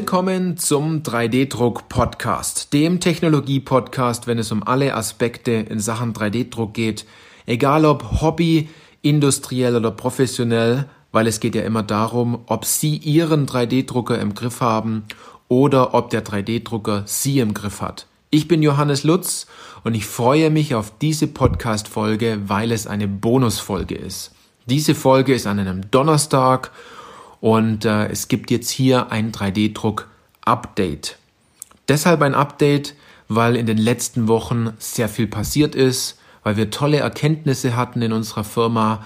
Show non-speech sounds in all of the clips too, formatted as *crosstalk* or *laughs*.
Willkommen zum 3D-Druck-Podcast, dem Technologie-Podcast, wenn es um alle Aspekte in Sachen 3D-Druck geht, egal ob Hobby, industriell oder professionell, weil es geht ja immer darum, ob Sie Ihren 3D-Drucker im Griff haben oder ob der 3D-Drucker Sie im Griff hat. Ich bin Johannes Lutz und ich freue mich auf diese Podcast-Folge, weil es eine Bonusfolge ist. Diese Folge ist an einem Donnerstag und äh, es gibt jetzt hier ein 3D-Druck-Update. Deshalb ein Update, weil in den letzten Wochen sehr viel passiert ist, weil wir tolle Erkenntnisse hatten in unserer Firma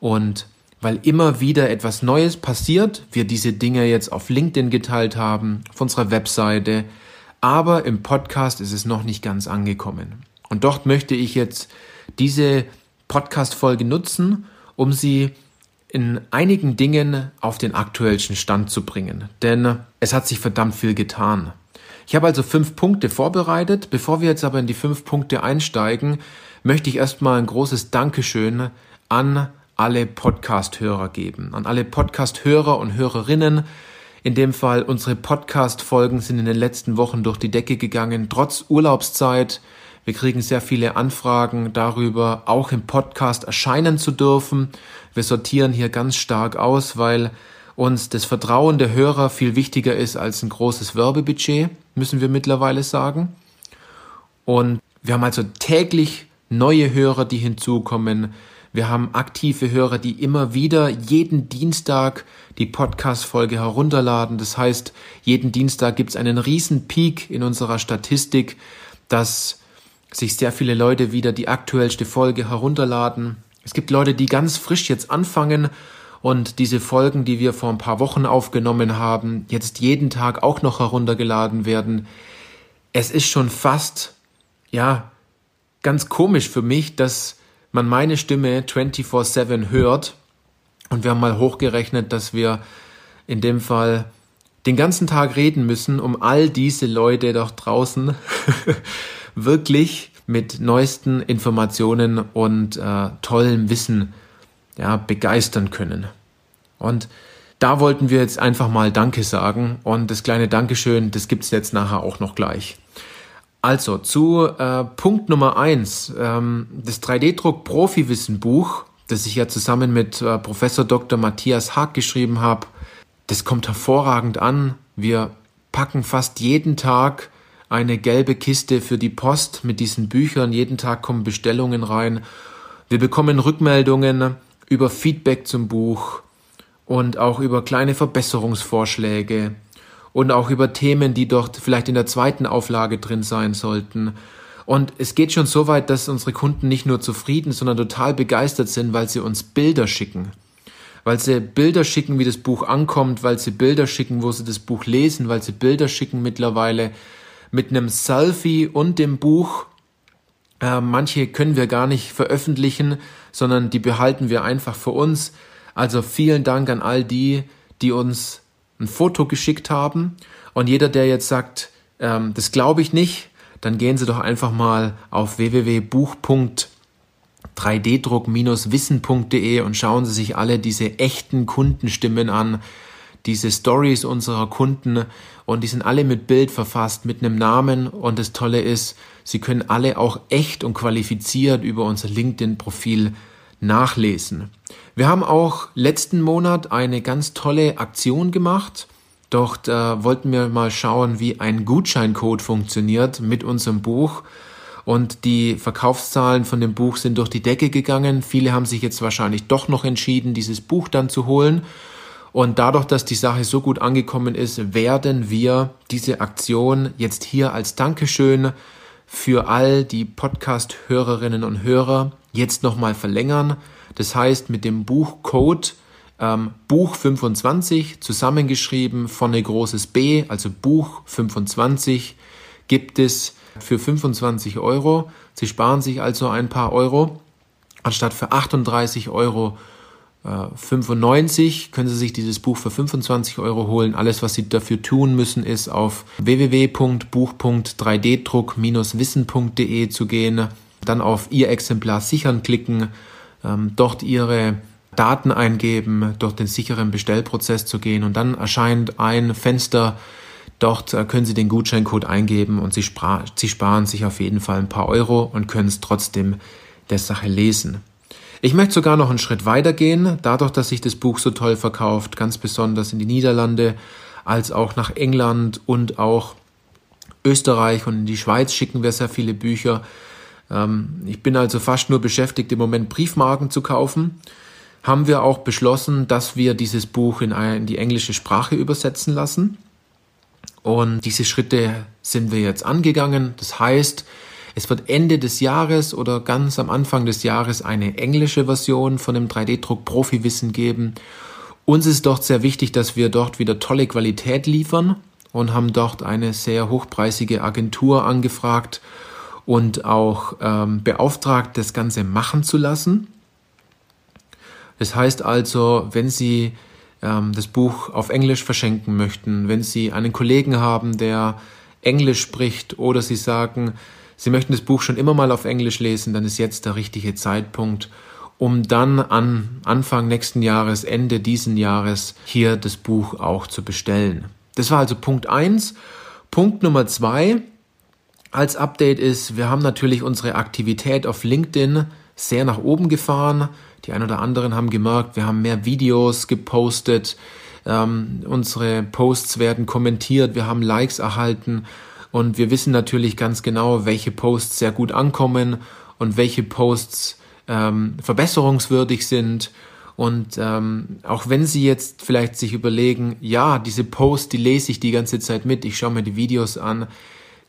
und weil immer wieder etwas Neues passiert, wir diese Dinge jetzt auf LinkedIn geteilt haben, auf unserer Webseite, aber im Podcast ist es noch nicht ganz angekommen. Und dort möchte ich jetzt diese Podcast-Folge nutzen, um sie in einigen Dingen auf den aktuellsten Stand zu bringen. Denn es hat sich verdammt viel getan. Ich habe also fünf Punkte vorbereitet. Bevor wir jetzt aber in die fünf Punkte einsteigen, möchte ich erstmal ein großes Dankeschön an alle Podcast-Hörer geben. An alle Podcast-Hörer und Hörerinnen. In dem Fall unsere Podcast-Folgen sind in den letzten Wochen durch die Decke gegangen, trotz Urlaubszeit. Wir kriegen sehr viele Anfragen darüber, auch im Podcast erscheinen zu dürfen. Wir sortieren hier ganz stark aus, weil uns das Vertrauen der Hörer viel wichtiger ist als ein großes Werbebudget, müssen wir mittlerweile sagen. Und wir haben also täglich neue Hörer, die hinzukommen. Wir haben aktive Hörer, die immer wieder jeden Dienstag die Podcast-Folge herunterladen. Das heißt, jeden Dienstag gibt es einen riesen Peak in unserer Statistik, dass sich sehr viele Leute wieder die aktuellste Folge herunterladen. Es gibt Leute, die ganz frisch jetzt anfangen und diese Folgen, die wir vor ein paar Wochen aufgenommen haben, jetzt jeden Tag auch noch heruntergeladen werden. Es ist schon fast, ja, ganz komisch für mich, dass man meine Stimme 24/7 hört. Und wir haben mal hochgerechnet, dass wir in dem Fall den ganzen Tag reden müssen, um all diese Leute doch draußen *laughs* wirklich mit neuesten Informationen und äh, tollem Wissen ja, begeistern können. Und da wollten wir jetzt einfach mal Danke sagen und das kleine Dankeschön, das gibt's jetzt nachher auch noch gleich. Also zu äh, Punkt Nummer eins, ähm, das 3D-Druck Profi-Wissen Buch, das ich ja zusammen mit äh, Professor Dr. Matthias Haag geschrieben habe, das kommt hervorragend an. Wir packen fast jeden Tag eine gelbe Kiste für die Post mit diesen Büchern. Jeden Tag kommen Bestellungen rein. Wir bekommen Rückmeldungen über Feedback zum Buch und auch über kleine Verbesserungsvorschläge und auch über Themen, die dort vielleicht in der zweiten Auflage drin sein sollten. Und es geht schon so weit, dass unsere Kunden nicht nur zufrieden, sondern total begeistert sind, weil sie uns Bilder schicken. Weil sie Bilder schicken, wie das Buch ankommt, weil sie Bilder schicken, wo sie das Buch lesen, weil sie Bilder schicken mittlerweile, mit einem Selfie und dem Buch. Äh, manche können wir gar nicht veröffentlichen, sondern die behalten wir einfach für uns. Also vielen Dank an all die, die uns ein Foto geschickt haben. Und jeder, der jetzt sagt, ähm, das glaube ich nicht, dann gehen Sie doch einfach mal auf www.buch.3ddruck-wissen.de und schauen Sie sich alle diese echten Kundenstimmen an, diese Stories unserer Kunden und die sind alle mit Bild verfasst, mit einem Namen und das Tolle ist, sie können alle auch echt und qualifiziert über unser LinkedIn-Profil nachlesen. Wir haben auch letzten Monat eine ganz tolle Aktion gemacht. Dort äh, wollten wir mal schauen, wie ein Gutscheincode funktioniert mit unserem Buch. Und die Verkaufszahlen von dem Buch sind durch die Decke gegangen. Viele haben sich jetzt wahrscheinlich doch noch entschieden, dieses Buch dann zu holen. Und dadurch, dass die Sache so gut angekommen ist, werden wir diese Aktion jetzt hier als Dankeschön für all die Podcast-Hörerinnen und Hörer jetzt nochmal verlängern. Das heißt, mit dem Buchcode ähm, Buch 25 zusammengeschrieben von ein großes B, also Buch 25, gibt es für 25 Euro. Sie sparen sich also ein paar Euro. Anstatt für 38 Euro 95 können Sie sich dieses Buch für 25 Euro holen. Alles, was Sie dafür tun müssen, ist auf www.buch.3ddruck-wissen.de zu gehen, dann auf Ihr Exemplar sichern klicken, ähm, dort Ihre Daten eingeben, durch den sicheren Bestellprozess zu gehen und dann erscheint ein Fenster, dort äh, können Sie den Gutscheincode eingeben und Sie, Sie sparen sich auf jeden Fall ein paar Euro und können es trotzdem der Sache lesen. Ich möchte sogar noch einen Schritt weiter gehen, dadurch, dass sich das Buch so toll verkauft, ganz besonders in die Niederlande, als auch nach England und auch Österreich und in die Schweiz schicken wir sehr viele Bücher. Ähm, ich bin also fast nur beschäftigt, im Moment Briefmarken zu kaufen. Haben wir auch beschlossen, dass wir dieses Buch in, in die englische Sprache übersetzen lassen. Und diese Schritte sind wir jetzt angegangen. Das heißt, es wird Ende des Jahres oder ganz am Anfang des Jahres eine englische Version von dem 3D-Druck Profi-Wissen geben. Uns ist dort sehr wichtig, dass wir dort wieder tolle Qualität liefern und haben dort eine sehr hochpreisige Agentur angefragt und auch ähm, beauftragt, das Ganze machen zu lassen. Das heißt also, wenn Sie ähm, das Buch auf Englisch verschenken möchten, wenn Sie einen Kollegen haben, der Englisch spricht oder Sie sagen, Sie möchten das Buch schon immer mal auf Englisch lesen, dann ist jetzt der richtige Zeitpunkt, um dann an Anfang nächsten Jahres, Ende diesen Jahres hier das Buch auch zu bestellen. Das war also Punkt eins. Punkt Nummer zwei als Update ist, wir haben natürlich unsere Aktivität auf LinkedIn sehr nach oben gefahren. Die ein oder anderen haben gemerkt, wir haben mehr Videos gepostet, ähm, unsere Posts werden kommentiert, wir haben Likes erhalten und wir wissen natürlich ganz genau, welche Posts sehr gut ankommen und welche Posts ähm, verbesserungswürdig sind. Und ähm, auch wenn Sie jetzt vielleicht sich überlegen, ja, diese Posts, die lese ich die ganze Zeit mit, ich schaue mir die Videos an,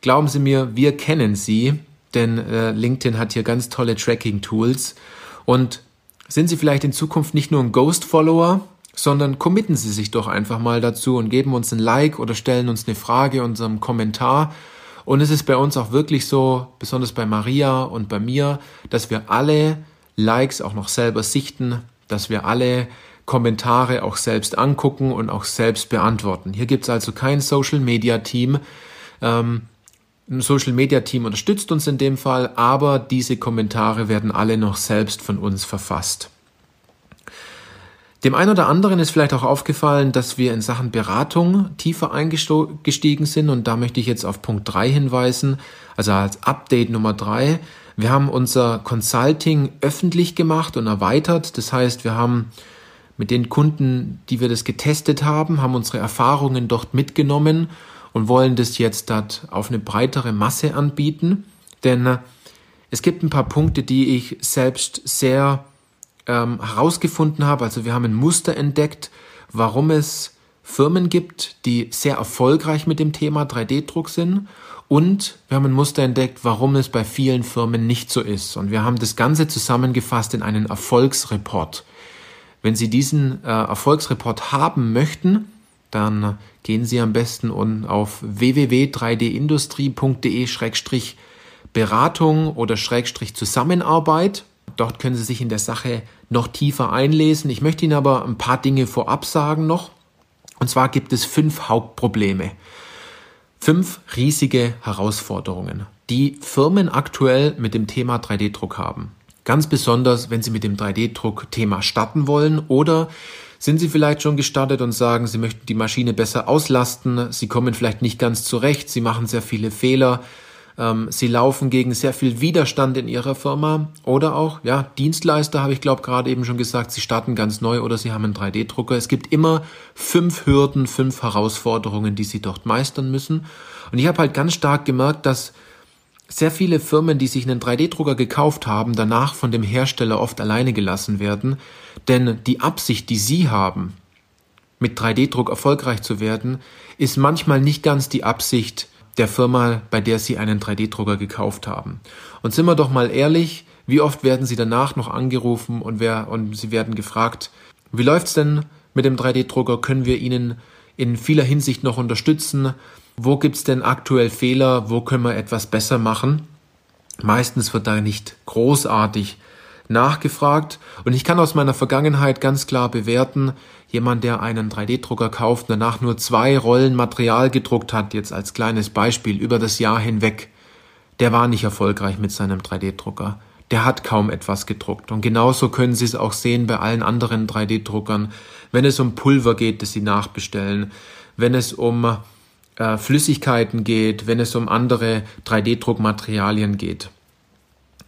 glauben Sie mir, wir kennen Sie, denn äh, LinkedIn hat hier ganz tolle Tracking-Tools. Und sind Sie vielleicht in Zukunft nicht nur ein Ghost-Follower, sondern committen Sie sich doch einfach mal dazu und geben uns ein Like oder stellen uns eine Frage unserem Kommentar. Und es ist bei uns auch wirklich so, besonders bei Maria und bei mir, dass wir alle Likes auch noch selber sichten, dass wir alle Kommentare auch selbst angucken und auch selbst beantworten. Hier gibt es also kein Social Media Team. Ähm, ein Social Media Team unterstützt uns in dem Fall, aber diese Kommentare werden alle noch selbst von uns verfasst. Dem einen oder anderen ist vielleicht auch aufgefallen, dass wir in Sachen Beratung tiefer eingestiegen sind und da möchte ich jetzt auf Punkt 3 hinweisen, also als Update Nummer 3. Wir haben unser Consulting öffentlich gemacht und erweitert. Das heißt, wir haben mit den Kunden, die wir das getestet haben, haben unsere Erfahrungen dort mitgenommen und wollen das jetzt dort auf eine breitere Masse anbieten. Denn es gibt ein paar Punkte, die ich selbst sehr ähm, herausgefunden habe. Also wir haben ein Muster entdeckt, warum es Firmen gibt, die sehr erfolgreich mit dem Thema 3D-Druck sind. Und wir haben ein Muster entdeckt, warum es bei vielen Firmen nicht so ist. Und wir haben das Ganze zusammengefasst in einen Erfolgsreport. Wenn Sie diesen äh, Erfolgsreport haben möchten, dann gehen Sie am besten auf www.3dindustrie.de-beratung oder Schrägstrich Zusammenarbeit Dort können Sie sich in der Sache noch tiefer einlesen. Ich möchte Ihnen aber ein paar Dinge vorab sagen noch. Und zwar gibt es fünf Hauptprobleme. Fünf riesige Herausforderungen, die Firmen aktuell mit dem Thema 3D-Druck haben. Ganz besonders, wenn Sie mit dem 3D-Druck-Thema starten wollen oder sind Sie vielleicht schon gestartet und sagen, Sie möchten die Maschine besser auslasten, Sie kommen vielleicht nicht ganz zurecht, Sie machen sehr viele Fehler, ähm, sie laufen gegen sehr viel Widerstand in ihrer Firma oder auch, ja, Dienstleister habe ich glaube gerade eben schon gesagt, sie starten ganz neu oder sie haben einen 3D-Drucker. Es gibt immer fünf Hürden, fünf Herausforderungen, die sie dort meistern müssen. Und ich habe halt ganz stark gemerkt, dass sehr viele Firmen, die sich einen 3D-Drucker gekauft haben, danach von dem Hersteller oft alleine gelassen werden. Denn die Absicht, die sie haben, mit 3D-Druck erfolgreich zu werden, ist manchmal nicht ganz die Absicht, der Firma, bei der Sie einen 3D-Drucker gekauft haben. Und sind wir doch mal ehrlich, wie oft werden Sie danach noch angerufen und, wer, und Sie werden gefragt, wie läuft's denn mit dem 3D-Drucker? Können wir Ihnen in vieler Hinsicht noch unterstützen? Wo gibt's denn aktuell Fehler? Wo können wir etwas besser machen? Meistens wird da nicht großartig nachgefragt und ich kann aus meiner Vergangenheit ganz klar bewerten, jemand, der einen 3D-Drucker kauft, danach nur zwei Rollen Material gedruckt hat, jetzt als kleines Beispiel über das Jahr hinweg, der war nicht erfolgreich mit seinem 3D-Drucker. der hat kaum etwas gedruckt. Und genauso können Sie es auch sehen bei allen anderen 3D-Druckern, wenn es um Pulver geht, das Sie nachbestellen, wenn es um äh, Flüssigkeiten geht, wenn es um andere 3D-Druckmaterialien geht.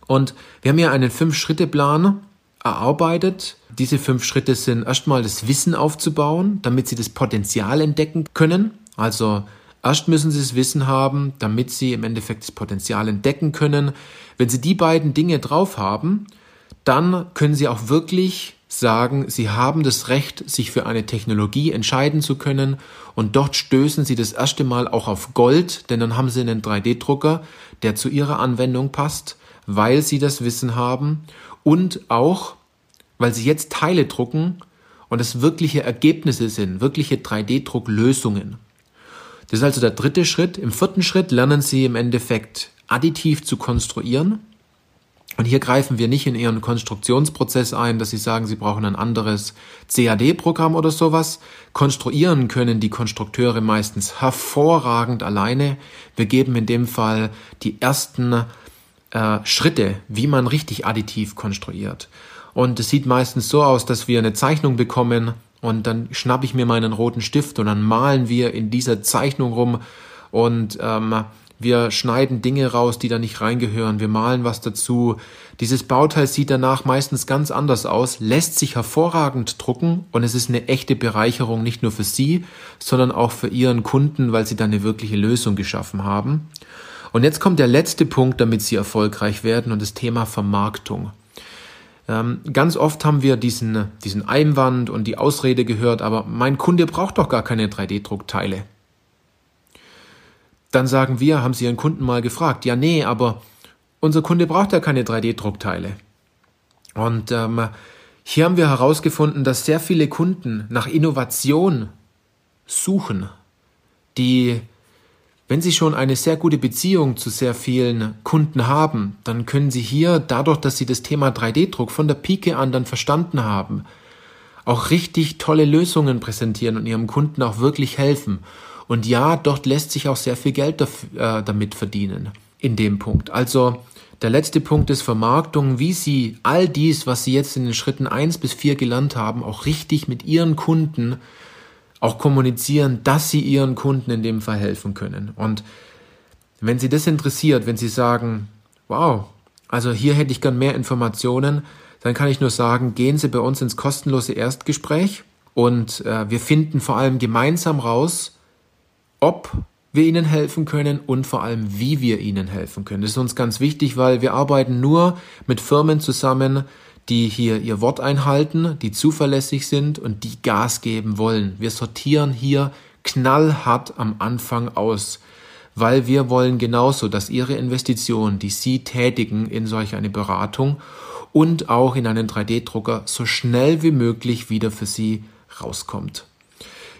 Und wir haben hier einen Fünf-Schritte-Plan erarbeitet. Diese fünf Schritte sind erstmal das Wissen aufzubauen, damit Sie das Potenzial entdecken können. Also erst müssen Sie das Wissen haben, damit Sie im Endeffekt das Potenzial entdecken können. Wenn Sie die beiden Dinge drauf haben, dann können Sie auch wirklich sagen, Sie haben das Recht, sich für eine Technologie entscheiden zu können und dort stößen Sie das erste Mal auch auf Gold, denn dann haben Sie einen 3D-Drucker, der zu Ihrer Anwendung passt, weil Sie das Wissen haben und auch, weil Sie jetzt Teile drucken und es wirkliche Ergebnisse sind, wirkliche 3D-Drucklösungen. Das ist also der dritte Schritt. Im vierten Schritt lernen Sie im Endeffekt additiv zu konstruieren. Und hier greifen wir nicht in Ihren Konstruktionsprozess ein, dass Sie sagen, Sie brauchen ein anderes CAD-Programm oder sowas. Konstruieren können die Konstrukteure meistens hervorragend alleine. Wir geben in dem Fall die ersten äh, Schritte, wie man richtig additiv konstruiert. Und es sieht meistens so aus, dass wir eine Zeichnung bekommen und dann schnappe ich mir meinen roten Stift und dann malen wir in dieser Zeichnung rum und ähm, wir schneiden Dinge raus, die da nicht reingehören. Wir malen was dazu. Dieses Bauteil sieht danach meistens ganz anders aus, lässt sich hervorragend drucken und es ist eine echte Bereicherung nicht nur für Sie, sondern auch für Ihren Kunden, weil Sie da eine wirkliche Lösung geschaffen haben. Und jetzt kommt der letzte Punkt, damit Sie erfolgreich werden und das Thema Vermarktung. Ähm, ganz oft haben wir diesen, diesen Einwand und die Ausrede gehört, aber mein Kunde braucht doch gar keine 3D-Druckteile. Dann sagen wir, haben Sie Ihren Kunden mal gefragt, ja, nee, aber unser Kunde braucht ja keine 3D-Druckteile. Und ähm, hier haben wir herausgefunden, dass sehr viele Kunden nach Innovation suchen, die, wenn sie schon eine sehr gute Beziehung zu sehr vielen Kunden haben, dann können sie hier, dadurch, dass sie das Thema 3D-Druck von der Pike an dann verstanden haben, auch richtig tolle Lösungen präsentieren und ihrem Kunden auch wirklich helfen. Und ja, dort lässt sich auch sehr viel Geld dafür, äh, damit verdienen in dem Punkt. Also der letzte Punkt ist Vermarktung, wie Sie all dies, was Sie jetzt in den Schritten eins bis vier gelernt haben, auch richtig mit Ihren Kunden auch kommunizieren, dass Sie Ihren Kunden in dem Fall helfen können. Und wenn Sie das interessiert, wenn Sie sagen, wow, also hier hätte ich gern mehr Informationen, dann kann ich nur sagen, gehen Sie bei uns ins kostenlose Erstgespräch und äh, wir finden vor allem gemeinsam raus, ob wir ihnen helfen können und vor allem, wie wir ihnen helfen können. Das ist uns ganz wichtig, weil wir arbeiten nur mit Firmen zusammen, die hier ihr Wort einhalten, die zuverlässig sind und die Gas geben wollen. Wir sortieren hier knallhart am Anfang aus, weil wir wollen genauso, dass Ihre Investition, die Sie tätigen in solch eine Beratung und auch in einen 3D-Drucker so schnell wie möglich wieder für Sie rauskommt.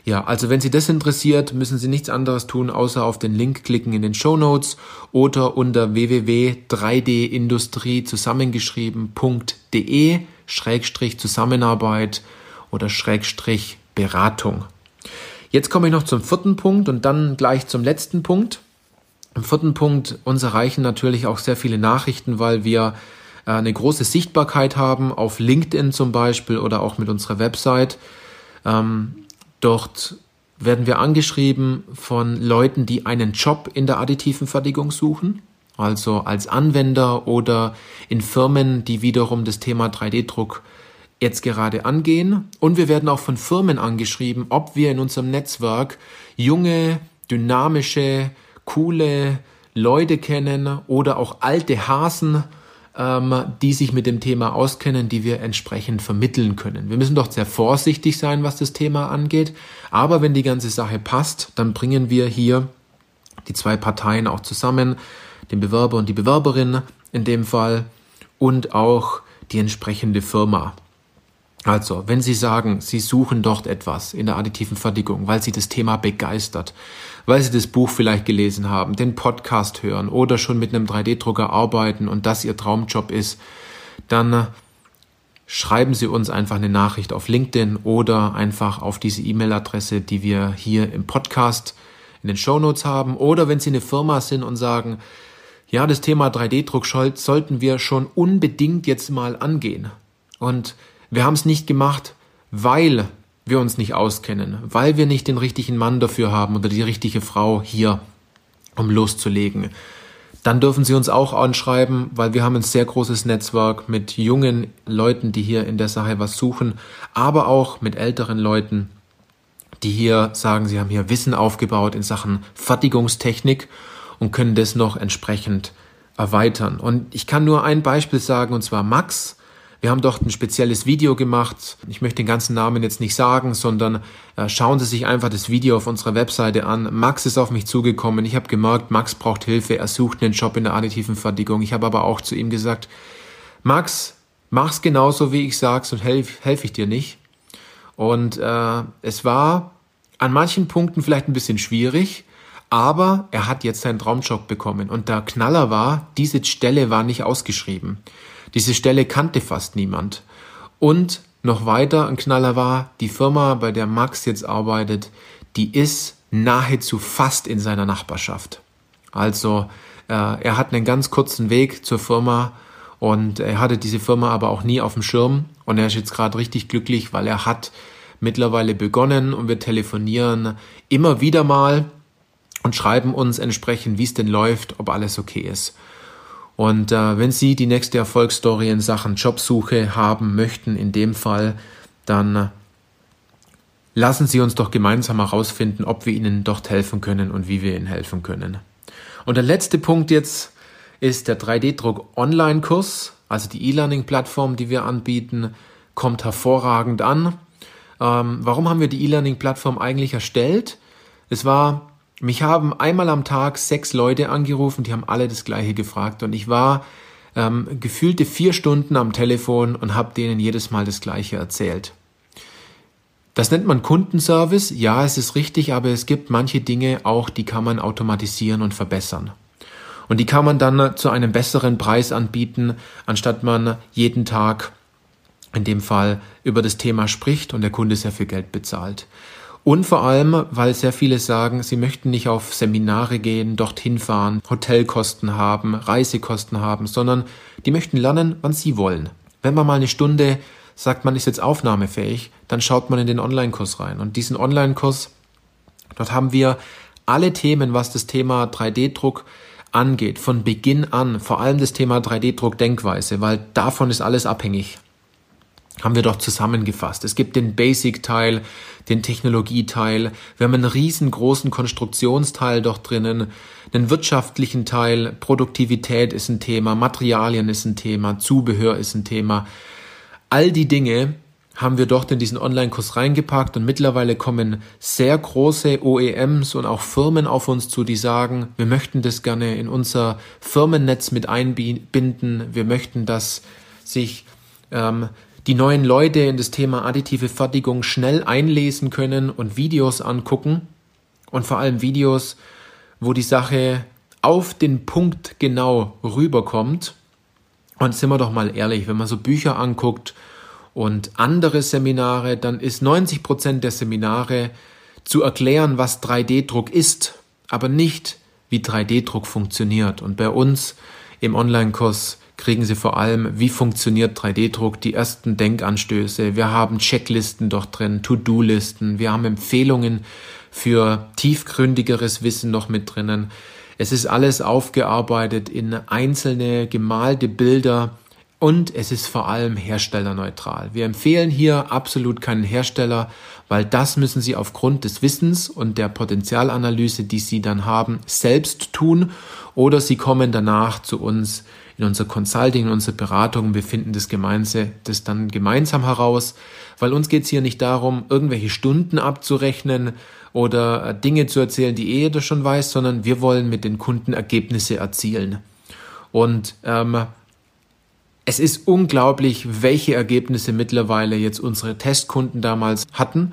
Ja, also wenn Sie das interessiert, müssen Sie nichts anderes tun, außer auf den Link klicken in den Show Notes oder unter www.3dindustrie zusammengeschrieben.de Schrägstrich Zusammenarbeit oder Schrägstrich Beratung. Jetzt komme ich noch zum vierten Punkt und dann gleich zum letzten Punkt. Im vierten Punkt, uns erreichen natürlich auch sehr viele Nachrichten, weil wir äh, eine große Sichtbarkeit haben, auf LinkedIn zum Beispiel oder auch mit unserer Website. Ähm, Dort werden wir angeschrieben von Leuten, die einen Job in der additiven Fertigung suchen, also als Anwender oder in Firmen, die wiederum das Thema 3D-Druck jetzt gerade angehen. Und wir werden auch von Firmen angeschrieben, ob wir in unserem Netzwerk junge, dynamische, coole Leute kennen oder auch alte Hasen, die sich mit dem Thema auskennen, die wir entsprechend vermitteln können. Wir müssen doch sehr vorsichtig sein, was das Thema angeht. Aber wenn die ganze Sache passt, dann bringen wir hier die zwei Parteien auch zusammen, den Bewerber und die Bewerberin in dem Fall und auch die entsprechende Firma. Also, wenn Sie sagen, Sie suchen dort etwas in der additiven Fertigung, weil Sie das Thema begeistert, weil Sie das Buch vielleicht gelesen haben, den Podcast hören oder schon mit einem 3D-Drucker arbeiten und das Ihr Traumjob ist, dann äh, schreiben Sie uns einfach eine Nachricht auf LinkedIn oder einfach auf diese E-Mail-Adresse, die wir hier im Podcast in den Show Notes haben. Oder wenn Sie eine Firma sind und sagen, ja, das Thema 3D-Druck sollten wir schon unbedingt jetzt mal angehen. Und wir haben es nicht gemacht, weil wir uns nicht auskennen, weil wir nicht den richtigen Mann dafür haben oder die richtige Frau hier, um loszulegen. Dann dürfen Sie uns auch anschreiben, weil wir haben ein sehr großes Netzwerk mit jungen Leuten, die hier in der Sache was suchen, aber auch mit älteren Leuten, die hier sagen, sie haben hier Wissen aufgebaut in Sachen Fertigungstechnik und können das noch entsprechend erweitern. Und ich kann nur ein Beispiel sagen, und zwar Max, wir haben dort ein spezielles Video gemacht. Ich möchte den ganzen Namen jetzt nicht sagen, sondern äh, schauen Sie sich einfach das Video auf unserer Webseite an. Max ist auf mich zugekommen. Ich habe gemerkt, Max braucht Hilfe. Er sucht einen Job in der additiven Fertigung. Ich habe aber auch zu ihm gesagt, Max, mach's genauso, wie ich sag's und helfe helf ich dir nicht. Und äh, es war an manchen Punkten vielleicht ein bisschen schwierig, aber er hat jetzt seinen Traumjob bekommen. Und der Knaller war, diese Stelle war nicht ausgeschrieben. Diese Stelle kannte fast niemand. Und noch weiter ein Knaller war, die Firma, bei der Max jetzt arbeitet, die ist nahezu fast in seiner Nachbarschaft. Also äh, er hat einen ganz kurzen Weg zur Firma und er hatte diese Firma aber auch nie auf dem Schirm und er ist jetzt gerade richtig glücklich, weil er hat mittlerweile begonnen und wir telefonieren immer wieder mal und schreiben uns entsprechend, wie es denn läuft, ob alles okay ist. Und äh, wenn Sie die nächste Erfolgsstory in Sachen Jobsuche haben möchten, in dem Fall, dann äh, lassen Sie uns doch gemeinsam herausfinden, ob wir Ihnen dort helfen können und wie wir Ihnen helfen können. Und der letzte Punkt jetzt ist der 3D-Druck Online-Kurs, also die E-Learning-Plattform, die wir anbieten, kommt hervorragend an. Ähm, warum haben wir die E-Learning-Plattform eigentlich erstellt? Es war mich haben einmal am Tag sechs Leute angerufen, die haben alle das gleiche gefragt und ich war ähm, gefühlte vier Stunden am Telefon und habe denen jedes Mal das gleiche erzählt. Das nennt man Kundenservice. Ja, es ist richtig, aber es gibt manche Dinge auch, die kann man automatisieren und verbessern. Und die kann man dann zu einem besseren Preis anbieten, anstatt man jeden Tag in dem Fall über das Thema spricht und der Kunde sehr viel Geld bezahlt. Und vor allem, weil sehr viele sagen, sie möchten nicht auf Seminare gehen, dorthin fahren, Hotelkosten haben, Reisekosten haben, sondern die möchten lernen, wann sie wollen. Wenn man mal eine Stunde sagt, man ist jetzt aufnahmefähig, dann schaut man in den Online-Kurs rein. Und diesen Online-Kurs, dort haben wir alle Themen, was das Thema 3D-Druck angeht, von Beginn an, vor allem das Thema 3D-Druck-Denkweise, weil davon ist alles abhängig haben wir doch zusammengefasst. Es gibt den Basic-Teil, den Technologieteil, wir haben einen riesengroßen Konstruktionsteil dort drinnen, einen wirtschaftlichen Teil, Produktivität ist ein Thema, Materialien ist ein Thema, Zubehör ist ein Thema. All die Dinge haben wir dort in diesen Online-Kurs reingepackt und mittlerweile kommen sehr große OEMs und auch Firmen auf uns zu, die sagen, wir möchten das gerne in unser Firmennetz mit einbinden, wir möchten, dass sich ähm, die neuen Leute in das Thema additive Fertigung schnell einlesen können und Videos angucken und vor allem Videos, wo die Sache auf den Punkt genau rüberkommt. Und sind wir doch mal ehrlich, wenn man so Bücher anguckt und andere Seminare, dann ist 90 Prozent der Seminare zu erklären, was 3D-Druck ist, aber nicht, wie 3D-Druck funktioniert. Und bei uns im Online-Kurs kriegen Sie vor allem, wie funktioniert 3D-Druck, die ersten Denkanstöße. Wir haben Checklisten dort drin, To-Do-Listen. Wir haben Empfehlungen für tiefgründigeres Wissen noch mit drinnen. Es ist alles aufgearbeitet in einzelne gemalte Bilder und es ist vor allem herstellerneutral. Wir empfehlen hier absolut keinen Hersteller, weil das müssen Sie aufgrund des Wissens und der Potenzialanalyse, die Sie dann haben, selbst tun oder Sie kommen danach zu uns in unser Consulting, in unsere Beratung. Wir finden das, Gemeinse, das dann gemeinsam heraus, weil uns geht es hier nicht darum, irgendwelche Stunden abzurechnen oder äh, Dinge zu erzählen, die eh jeder schon weiß, sondern wir wollen mit den Kunden Ergebnisse erzielen. Und ähm, es ist unglaublich, welche Ergebnisse mittlerweile jetzt unsere Testkunden damals hatten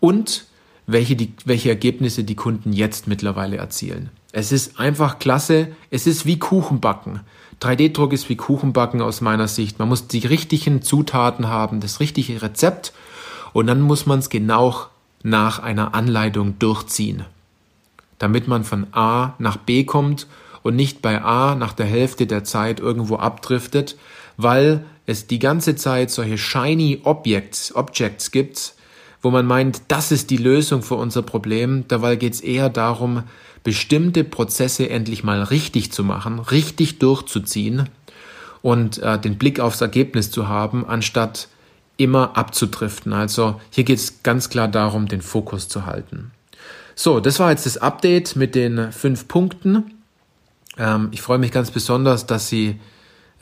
und welche, die, welche Ergebnisse die Kunden jetzt mittlerweile erzielen. Es ist einfach klasse. Es ist wie Kuchenbacken. 3D-Druck ist wie Kuchenbacken aus meiner Sicht. Man muss die richtigen Zutaten haben, das richtige Rezept und dann muss man es genau nach einer Anleitung durchziehen, damit man von A nach B kommt und nicht bei A nach der Hälfte der Zeit irgendwo abdriftet, weil es die ganze Zeit solche shiny Objects, Objects gibt, wo man meint, das ist die Lösung für unser Problem. Dabei geht es eher darum, bestimmte Prozesse endlich mal richtig zu machen, richtig durchzuziehen und äh, den Blick aufs Ergebnis zu haben, anstatt immer abzudriften. Also hier geht es ganz klar darum, den Fokus zu halten. So, das war jetzt das Update mit den fünf Punkten. Ähm, ich freue mich ganz besonders, dass Sie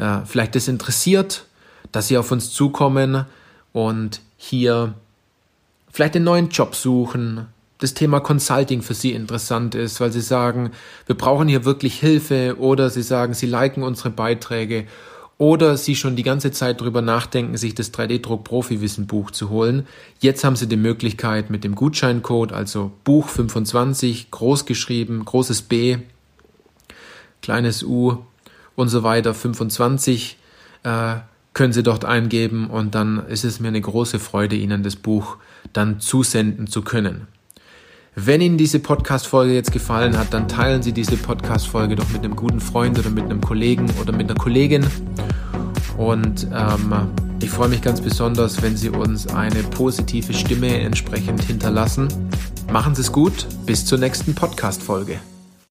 äh, vielleicht das interessiert, dass Sie auf uns zukommen und hier vielleicht einen neuen Job suchen, das Thema Consulting für Sie interessant ist, weil Sie sagen, wir brauchen hier wirklich Hilfe oder Sie sagen, Sie liken unsere Beiträge oder Sie schon die ganze Zeit darüber nachdenken, sich das 3D-Druck Profi-Wissen Buch zu holen. Jetzt haben Sie die Möglichkeit mit dem Gutscheincode, also Buch 25, groß geschrieben, großes B, kleines U und so weiter, 25, äh, können Sie dort eingeben und dann ist es mir eine große Freude, Ihnen das Buch dann zusenden zu können. Wenn Ihnen diese Podcast-Folge jetzt gefallen hat, dann teilen Sie diese Podcast-Folge doch mit einem guten Freund oder mit einem Kollegen oder mit einer Kollegin. Und ähm, ich freue mich ganz besonders, wenn Sie uns eine positive Stimme entsprechend hinterlassen. Machen Sie es gut, bis zur nächsten Podcast-Folge.